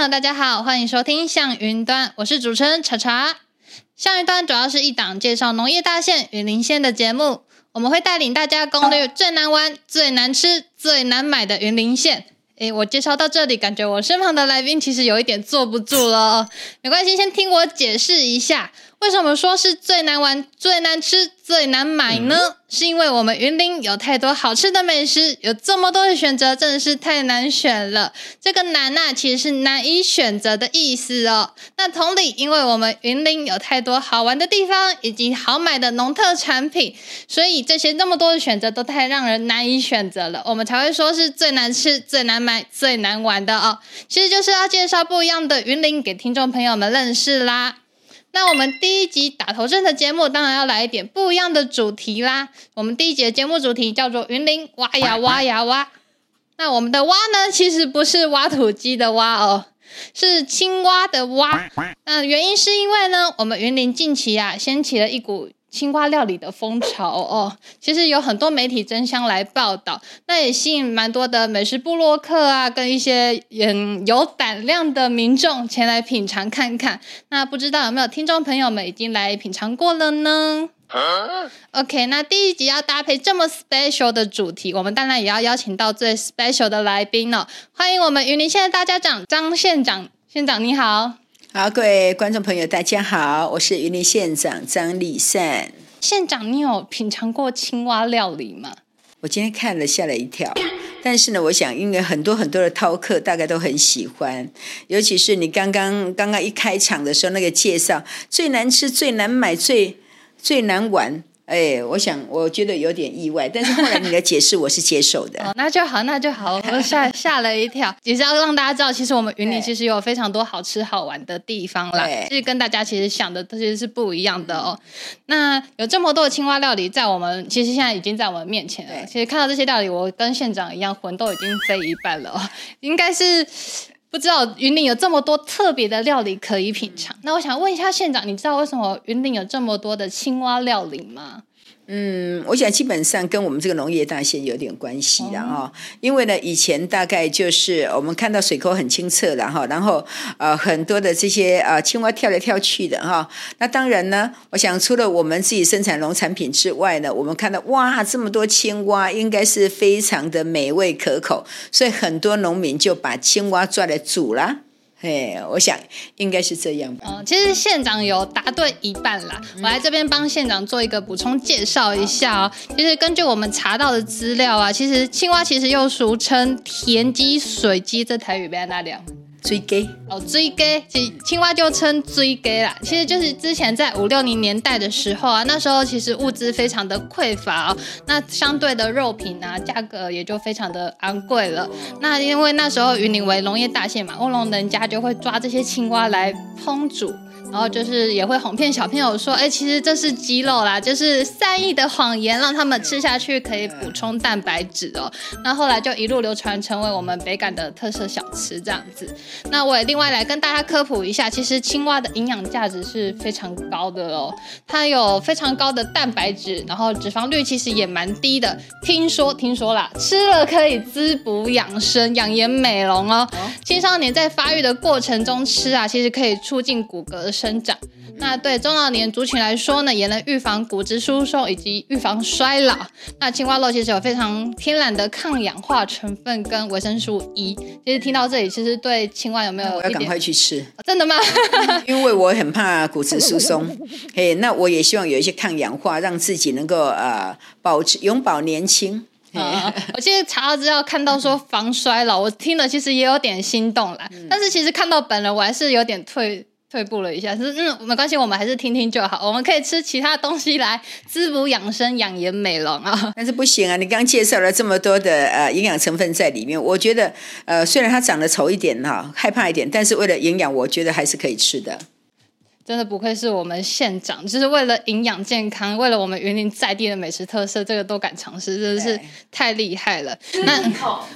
友，大家好，欢迎收听向云端，我是主持人茶茶。向云端主要是一档介绍农业大县云林县的节目，我们会带领大家攻略最难玩、最难吃、最难买的云林县。诶，我介绍到这里，感觉我身旁的来宾其实有一点坐不住了。没关系，先听我解释一下。为什么说是最难玩、最难吃、最难买呢？是因为我们云林有太多好吃的美食，有这么多的选择，真的是太难选了。这个难啊，其实是难以选择的意思哦。那同理，因为我们云林有太多好玩的地方，以及好买的农特产品，所以这些那么多的选择都太让人难以选择了，我们才会说是最难吃、最难买、最难玩的哦。其实就是要介绍不一样的云林给听众朋友们认识啦。那我们第一集打头阵的节目，当然要来一点不一样的主题啦。我们第一集的节目主题叫做“云林挖呀挖呀挖”。那我们的挖呢，其实不是挖土机的挖哦，是青蛙的蛙。那原因是因为呢，我们云林近期啊，掀起了一股。青蛙料理的风潮哦，其实有很多媒体争相来报道，那也吸引蛮多的美食部落客啊，跟一些嗯有胆量的民众前来品尝看看。那不知道有没有听众朋友们已经来品尝过了呢？OK，那第一集要搭配这么 special 的主题，我们当然也要邀请到最 special 的来宾了。欢迎我们云林县的大家长张县长，县长你好。好，各位观众朋友，大家好，我是云林县长张立善。县长，你有品尝过青蛙料理吗？我今天看了，吓了一跳。但是呢，我想，因为很多很多的饕客大概都很喜欢，尤其是你刚刚刚刚一开场的时候那个介绍，最难吃、最难买、最最难玩。哎，我想，我觉得有点意外，但是后来你的解释我是接受的。哦，那就好，那就好，我吓吓了一跳。也是要让大家知道，其实我们云林其实有非常多好吃好玩的地方啦。其实跟大家其实想的其实是不一样的哦。那有这么多的青蛙料理在我们，其实现在已经在我们面前了。其实看到这些料理，我跟县长一样，魂都已经飞一半了。应该是。不知道云林有这么多特别的料理可以品尝，那我想问一下县长，你知道为什么云林有这么多的青蛙料理吗？嗯，我想基本上跟我们这个农业大县有点关系的啊，因为呢，以前大概就是我们看到水沟很清澈的哈，然后呃很多的这些呃青蛙跳来跳去的哈，那当然呢，我想除了我们自己生产农产品之外呢，我们看到哇这么多青蛙，应该是非常的美味可口，所以很多农民就把青蛙抓来煮啦。哎，我想应该是这样吧。嗯，其实县长有答对一半啦。我来这边帮县长做一个补充介绍一下哦。其实根据我们查到的资料啊，其实青蛙其实又俗称田鸡、水鸡，这台语被哪里啊？追鸡哦，追鸡，其青蛙就称追鸡啦。其实就是之前在五六零年代的时候啊，那时候其实物资非常的匮乏哦，那相对的肉品啊，价格也就非常的昂贵了。那因为那时候云林为农业大县嘛，乌龙人家就会抓这些青蛙来烹煮。然后就是也会哄骗小朋友说，哎，其实这是鸡肉啦，就是善意的谎言，让他们吃下去可以补充蛋白质哦。那后来就一路流传成为我们北港的特色小吃这样子。那我也另外来跟大家科普一下，其实青蛙的营养价值是非常高的哦，它有非常高的蛋白质，然后脂肪率其实也蛮低的。听说听说啦，吃了可以滋补养生、养颜美容哦。青少年在发育的过程中吃啊，其实可以促进骨骼。生长，那对中老年族群来说呢，也能预防骨质疏松以及预防衰老。那青蛙肉其实有非常天然的抗氧化成分跟维生素 E。其实听到这里，其实对青蛙有没有？我要赶快去吃，真的吗？因为我很怕骨质疏松。嘿，那我也希望有一些抗氧化，让自己能够呃保持永保年轻。我其实查到资料，看到说防衰老，我听了其实也有点心动了。但是其实看到本人，我还是有点退。退步了一下，是嗯，没关系，我们还是听听就好。我们可以吃其他东西来滋补养生、养颜美容啊。但是不行啊，你刚介绍了这么多的呃营养成分在里面，我觉得呃虽然它长得丑一点哈，害怕一点，但是为了营养，我觉得还是可以吃的。真的不愧是我们县长，就是为了营养健康，为了我们云林在地的美食特色，这个都敢尝试，真的是太厉害了。那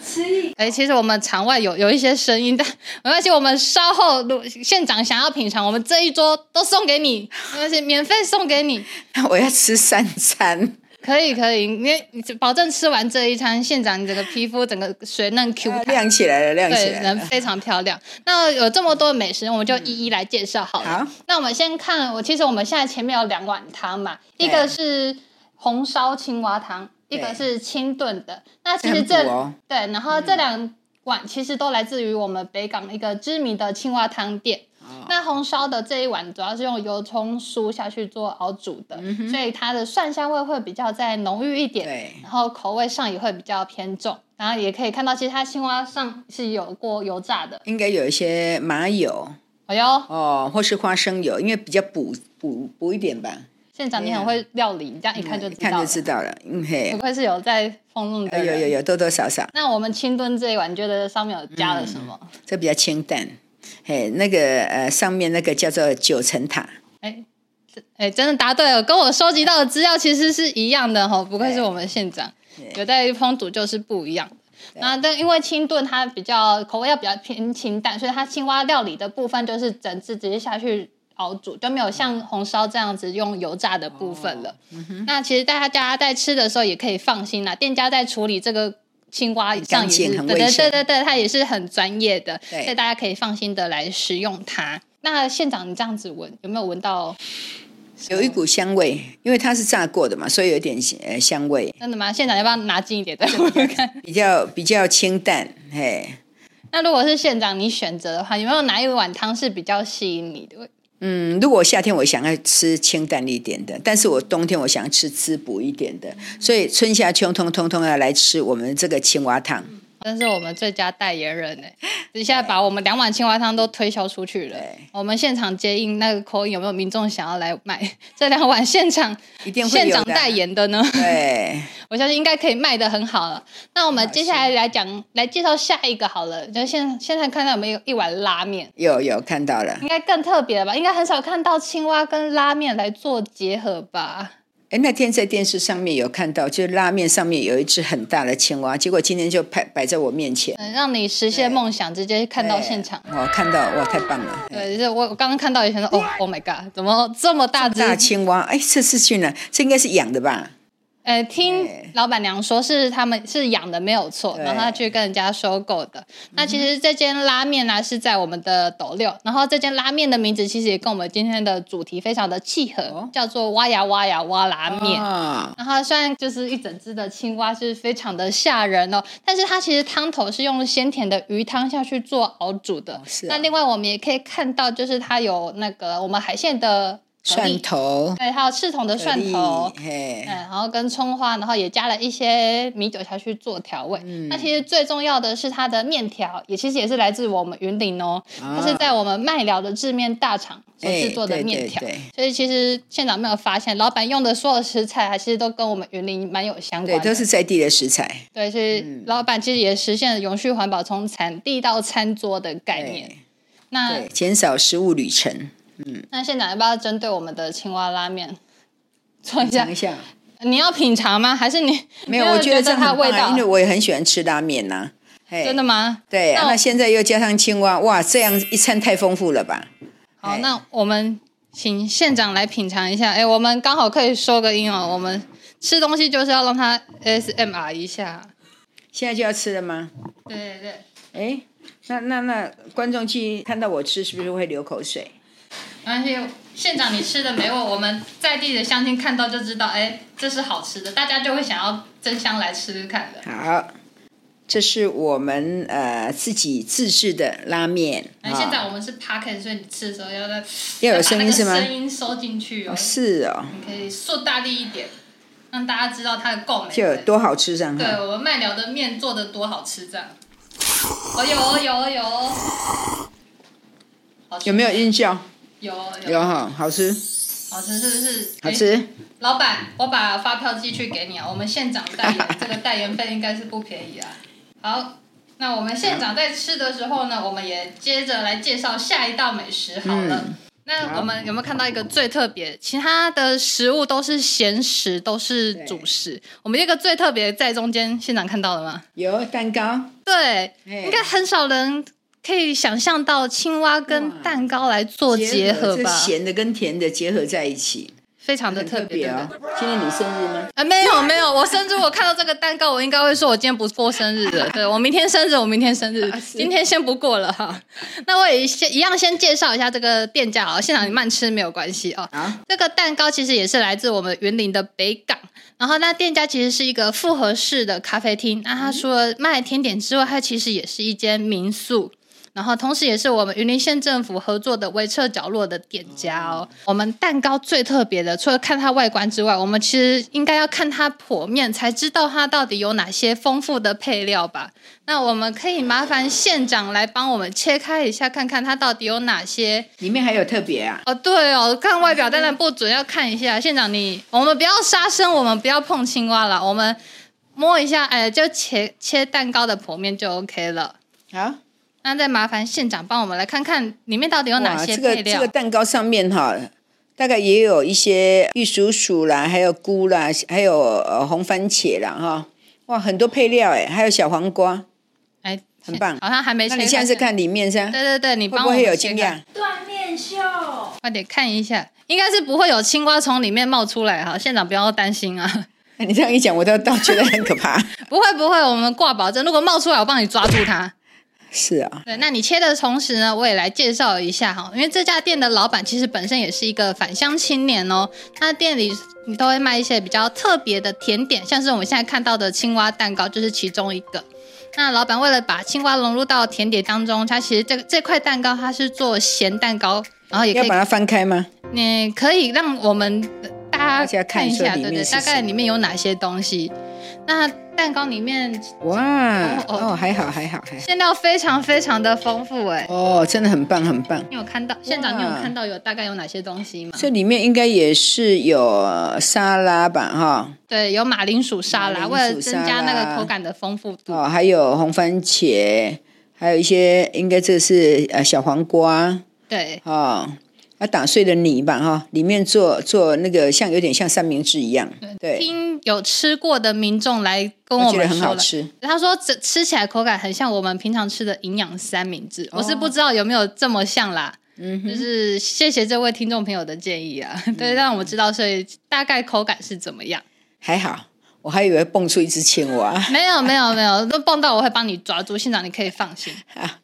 吃一哎，其实我们场外有有一些声音，但 没关系，我们稍后县长想要品尝，我们这一桌都送给你，没关系，免费送给你。我要吃三餐。可以可以，你你保证吃完这一餐，县长你整个皮肤整个水嫩 Q 弹，亮起来了，亮起对，来了。人非常漂亮。那有这么多美食，我们就一一来介绍好了。好那我们先看，我其实我们现在前面有两碗汤嘛，一个是红烧青蛙汤，一个是清炖的。那其实这哦对，然后这两碗其实都来自于我们北港一个知名的青蛙汤店。哦那红烧的这一碗主要是用油葱酥下去做熬煮的，所以它的蒜香味会比较再浓郁一点，然后口味上也会比较偏重。然后也可以看到，其实它青蛙上是有过油炸的，应该有一些麻油哎呦，哦，或是花生油，因为比较补补补一点吧。县长你很会料理，你这样一看就知道看。就知道了。嗯嘿不，愧是有在丰润的人。有有有多多少少，那我们清炖这一碗，你觉得上面有加了什么？这比较清淡。嘿，那个呃，上面那个叫做九层塔，哎、哎、真的答对了，跟我收集到的资料其实是一样的哈，不愧是我们县长，有在烹煮就是不一样的。那但因为清炖它比较口味要比较偏清淡，所以它青蛙料理的部分就是整只直接下去熬煮，就没有像红烧这样子用油炸的部分了。那其实大家在吃的时候也可以放心啦，店家在处理这个。青蛙上干也是，对对对对对，它也是很专业的，所以大家可以放心的来食用它。那县长，你这样子闻，有没有闻到？有一股香味，因为它是炸过的嘛，所以有点呃香味，真的吗？县长要不要拿近一点再闻闻看？比较比较清淡。嘿，那如果是县长你选择的话，有没有哪一碗汤是比较吸引你的？嗯，如果夏天我想要吃清淡一点的，但是我冬天我想要吃滋补一点的，所以春夏秋冬通通要来吃我们这个青蛙汤。真是我们最佳代言人呢！一下把我们两碗青蛙汤都推销出去了。我们现场接应那个口音，有没有民众想要来买 这两碗现场一定会有的县长代言的呢？对，我相信应该可以卖的很好了。那我们接下来来讲，来介绍下一个好了。就现现在看到有没有一碗拉面？有有看到了。应该更特别了吧？应该很少看到青蛙跟拉面来做结合吧？哎，那天在电视上面有看到，就是拉面上面有一只很大的青蛙，结果今天就摆摆在我面前，嗯，让你实现梦想，直接看到现场。我哦看到哇，太棒了！对，就是我我刚刚看到，以前说，哦，Oh my god，怎么这么大只？大青蛙，哎，这是去哪？这应该是养的吧？呃，听老板娘说是他们是养的没有错，然后他去跟人家收购的。那其实这间拉面呢、是在我们的斗六，然后这间拉面的名字其实也跟我们今天的主题非常的契合，哦叫做挖呀挖呀挖拉面。啊，然后虽然就是一整只的青蛙是非常的吓人哦，但是它其实汤头是用鲜甜的鱼汤下去做熬煮的。是啊那另外我们也可以看到，就是它有那个我们海鲜的蒜，头，对，还有赤桶的蒜头。嗯，，然后跟葱花，然后也加了一些米酒下去做调味。嗯那其实最重要的是它的面条，也其实也是来自我们云林哦，啊它是在我们麦寮的制面大厂所制作的面条。对对所以其实现场没有发现，老板用的所有食材，还其实都跟我们云林蛮有相关对，的。都是在地的食材对，所以嗯老板其实也实现了永续环保，从产地到餐桌的概念。那对，减少食物旅程。那县长要不要针对我们的青蛙拉面做一下一？下，你要品尝吗？还是你没有，我觉得这样它味道因为我也很喜欢吃拉面呐。嘿真的吗？对，那我那现在又加上青蛙，哇，这样一餐太丰富了吧？好，哎那我们请县长来品尝一下。哎，我们刚好可以收个音哦。我们吃东西就是要让它 ASMR 一下。现在就要吃了吗？对对对，哎，那那那观众去看到我吃，是不是会流口水？没关系。县长，你吃的没我，我们在地的乡亲看到就知道，哎，这是好吃的，大家就会想要争相来吃吃看的。好，这是我们呃自己自制的拉面。那啊现在我们是 p r k 所以你吃的时候要在要有声音是吗声音收进去哦哦，。是哦，你可以说大力一点，让大家知道它的够美就有。多好吃这样对。我们麦寮的面做的多好吃，这样。哦有哦有哦有哦，有没有音效？有有有哈，好吃，好吃是不是？好吃。老板，我把发票寄去给你啊。我们县长代言，这个代言费应该是不便宜啊。好，那我们县长在吃的时候呢，我们也接着来介绍下一道美食好了。嗯那我们有没有看到一个最特别？其他的食物都是咸食，都是主食。我们一个最特别在中间，县长看到了吗？有蛋糕，对，哎应该很少人可以想象到青蛙跟蛋糕来做结合吧？咸的跟甜的结合在一起，非常的特别啊。今天你生日吗？啊，没有没有，我生日我看到这个蛋糕，我应该会说我今天不过生日的，对我明天生日，我明天生日，今天先不过了哈。那我也先一样先介绍一下这个店家啊，现场你慢吃没有关系哦。啊，这个蛋糕其实也是来自我们云林的北港，然后那店家其实是一个复合式的咖啡厅，那他除了卖甜点之外，它其实也是一间民宿。然后，同时也是我们云林县政府合作的微侧角落的店家哦。我们蛋糕最特别的，除了看它外观之外，我们其实应该要看它剖面，才知道它到底有哪些丰富的配料吧。那我们可以麻烦县长来帮我们切开一下，看看它到底有哪些。里面还有特别啊？哦，对哦，看外表当然不准，要看一下。县长你，我们不要杀生，我们不要碰青蛙了，我们摸一下，哎，就切切蛋糕的剖面就 OK 了。好。那再麻烦县长帮我们来看看里面到底有哪些配料。这个这个蛋糕上面哈，大概也有一些玉蜀黍啦，还有菇啦，还有呃红番茄啦哈。哇，很多配料哎，还有小黄瓜，哎，很棒。好像还没。那你现在是看里面是吧？对对对，你帮我会有惊讶。断面秀，快点看一下，应该是不会有青蛙从里面冒出来哈。县长不要担心啊。你这样一讲，我都倒觉得很可怕。不会不会，我们挂保证，如果冒出来，我帮你抓住它。是啊，对，那你切的同时呢，我也来介绍一下哈，因为这家店的老板其实本身也是一个返乡青年哦，他店里你都会卖一些比较特别的甜点，像是我们现在看到的青蛙蛋糕就是其中一个。那老板为了把青蛙融入到甜点当中，他其实这个这块蛋糕它是做咸蛋糕，然后也可以把它翻开吗？你可以让我们大家看一下，对对，大概里面有哪些东西。那蛋糕里面哇哦，还好还好还馅料非常非常的丰富哎哦，真的很棒很棒。你有看到现场？你有看到有大概有哪些东西吗？这里面应该也是有沙拉吧哈？对，有马铃薯沙拉，为了增加那个口感的丰富度哦，还有红番茄，还有一些应该这是呃小黄瓜对哦。打碎的泥吧，哈，里面做做那个像有点像三明治一样。对，听有吃过的民众来跟我们说吃。他说这吃起来口感很像我们平常吃的营养三明治。我是不知道有没有这么像啦。嗯，就是谢谢这位听众朋友的建议啊，对，让我们知道，所以大概口感是怎么样。还好，我还以为蹦出一只青蛙。没有，没有，没有，都蹦到我会帮你抓住。县长，你可以放心。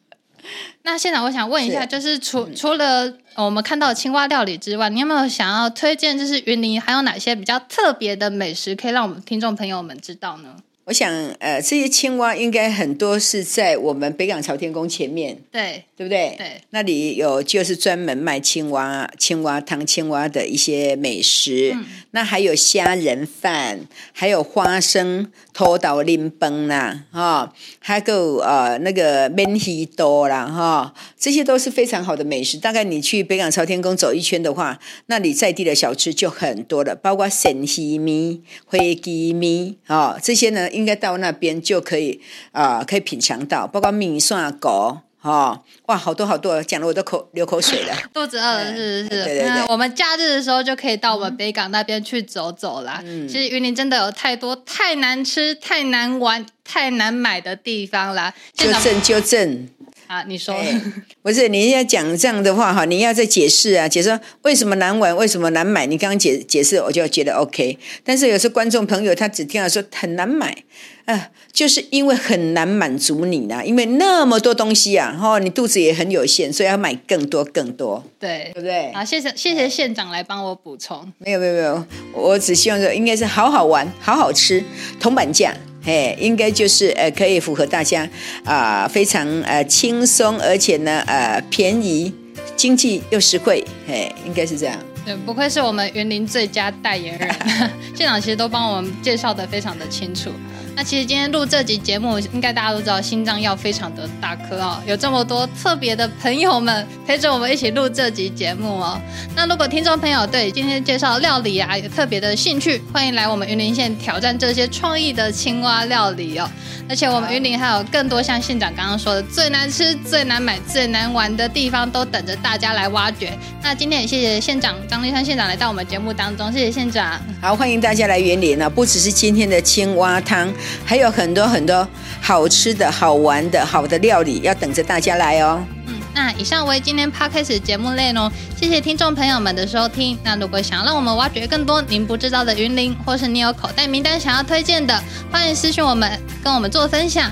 那现场我想问一下，就是除除了我们看到青蛙料理之外，你有没有想要推荐？就是云林还有哪些比较特别的美食，可以让我们听众朋友们知道呢？我想，呃，这些青蛙应该很多是在我们北港朝天宫前面，对对不对？对，那里有就是专门卖青蛙、青蛙汤、青蛙的一些美食。嗯，那还有虾仁饭，还有花生拖到林崩啦，哈，还有呃那个面稀多啦，哈，这些都是非常好的美食。大概你去北港朝天宫走一圈的话，那里在地的小吃就很多了，包括神鱼米、灰鸡米，哦，这些呢。应该到那边就可以啊，可以品尝到，包括米蒜狗哈，哇，好多好多，讲的我都口流口水了，肚子饿了，是是是。对对对，我们假日的时候就可以到我们北港那边去走走啦。嗯，其实云林真的有太多太难吃、太难玩、太难买的地方啦。纠正纠正。啊，你说不是？你要讲这样的话哈，你要再解释啊，解释为什么难玩，为什么难买？你刚刚解解释，我就觉得 OK。但是有时观众朋友他只听到说很难买，啊，就是因为很难满足你呢，因为那么多东西啊，哈，你肚子也很有限，所以要买更多更多，对，对不对？好，谢谢谢谢县长来帮我补充。没有没有没有，我只希望说应该是好好玩，好好吃，铜板价。嘿，应该就是呃，可以符合大家啊，非常呃轻松，而且呢呃便宜、经济又实惠，嘿，应该是这样。对，不愧是我们园林最佳代言人，现场其实都帮我们介绍的非常的清楚。那其实今天录这集节目，应该大家都知道心脏药非常的大颗哦，有这么多特别的朋友们陪着我们一起录这集节目哦。那如果听众朋友对今天介绍料理啊有特别的兴趣，欢迎来我们云林县挑战这些创意的青蛙料理哦。而且我们云林还有更多像县长刚刚说的最难吃、最难买、最难玩的地方，都等着大家来挖掘。那今天也谢谢县长张立山县长来到我们节目当中，谢谢县长。好，欢迎大家来云林啊！不只是今天的青蛙汤。还有很多很多好吃的好玩的好的料理要等着大家来哦。嗯，那以上为今天 podcast 节目内容，谢谢听众朋友们的收听。那如果想要让我们挖掘更多您不知道的云林，或是你有口袋名单想要推荐的，欢迎私讯我们，跟我们做分享。